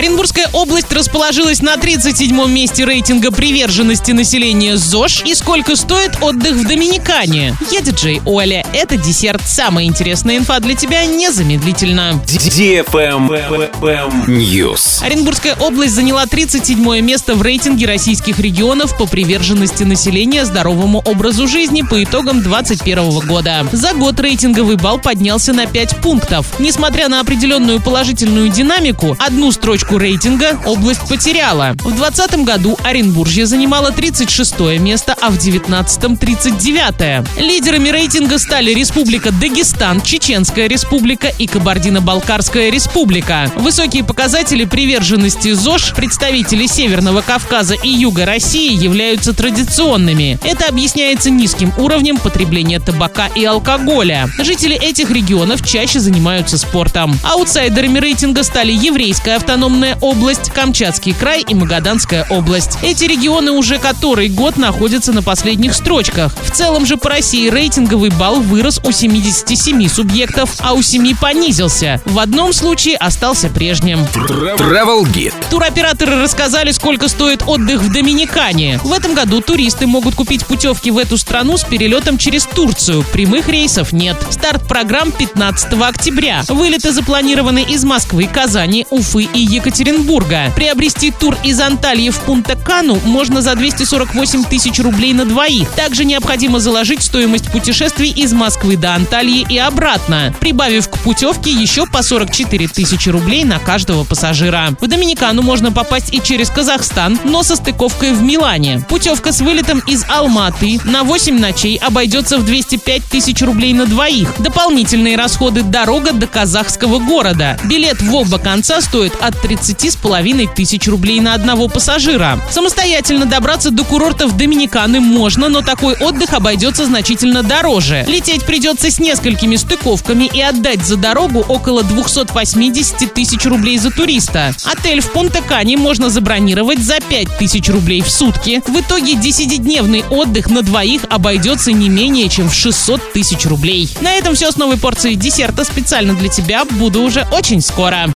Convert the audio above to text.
Оренбургская область расположилась на 37-м месте рейтинга приверженности населения ЗОЖ. И сколько стоит отдых в Доминикане? Я диджей Оля. Это десерт. Самая интересная инфа для тебя незамедлительно. News. Оренбургская область заняла 37 место в рейтинге российских регионов по приверженности населения здоровому образу жизни по итогам 2021 года. За год рейтинговый балл поднялся на 5 пунктов. Несмотря на определенную положительную динамику, одну строчку рейтинга область потеряла. В 2020 году Оренбуржье занимало 36 место, а в 2019 – 39 Лидерами рейтинга стали Республика Дагестан, Чеченская республика и Кабардино-Балкарская республика. Высокие показатели приверженности ЗОЖ представителей Северного Кавказа и Юга России являются традиционными. Это объясняется низким уровнем потребления табака и алкоголя. Жители этих регионов чаще занимаются спортом. Аутсайдерами рейтинга стали Еврейская автономная область, Камчатский край и Магаданская область. Эти регионы уже который год находятся на последних строчках. В целом же по России рейтинговый балл вырос у 77 субъектов, а у 7 понизился. В одном случае остался прежним. Travel Guide. Туроператоры рассказали, сколько стоит отдых в Доминикане. В этом году туристы могут купить путевки в эту страну с перелетом через Турцию. Прямых рейсов нет. Старт программ 15 октября. Вылеты запланированы из Москвы, Казани, Уфы и Екатеринбурга. Екатеринбурга. Приобрести тур из Анталии в Пунта-Кану можно за 248 тысяч рублей на двоих. Также необходимо заложить стоимость путешествий из Москвы до Анталии и обратно, прибавив к путевке еще по 44 тысячи рублей на каждого пассажира. В Доминикану можно попасть и через Казахстан, но со стыковкой в Милане. Путевка с вылетом из Алматы на 8 ночей обойдется в 205 тысяч рублей на двоих. Дополнительные расходы дорога до казахского города. Билет в оба конца стоит от 3 30,5 тысяч рублей на одного пассажира. Самостоятельно добраться до курортов Доминиканы можно, но такой отдых обойдется значительно дороже. Лететь придется с несколькими стыковками и отдать за дорогу около 280 тысяч рублей за туриста. Отель в Понта-Кане можно забронировать за 5 тысяч рублей в сутки. В итоге 10-дневный отдых на двоих обойдется не менее чем в 600 тысяч рублей. На этом все с новой порцией десерта специально для тебя. Буду уже очень скоро.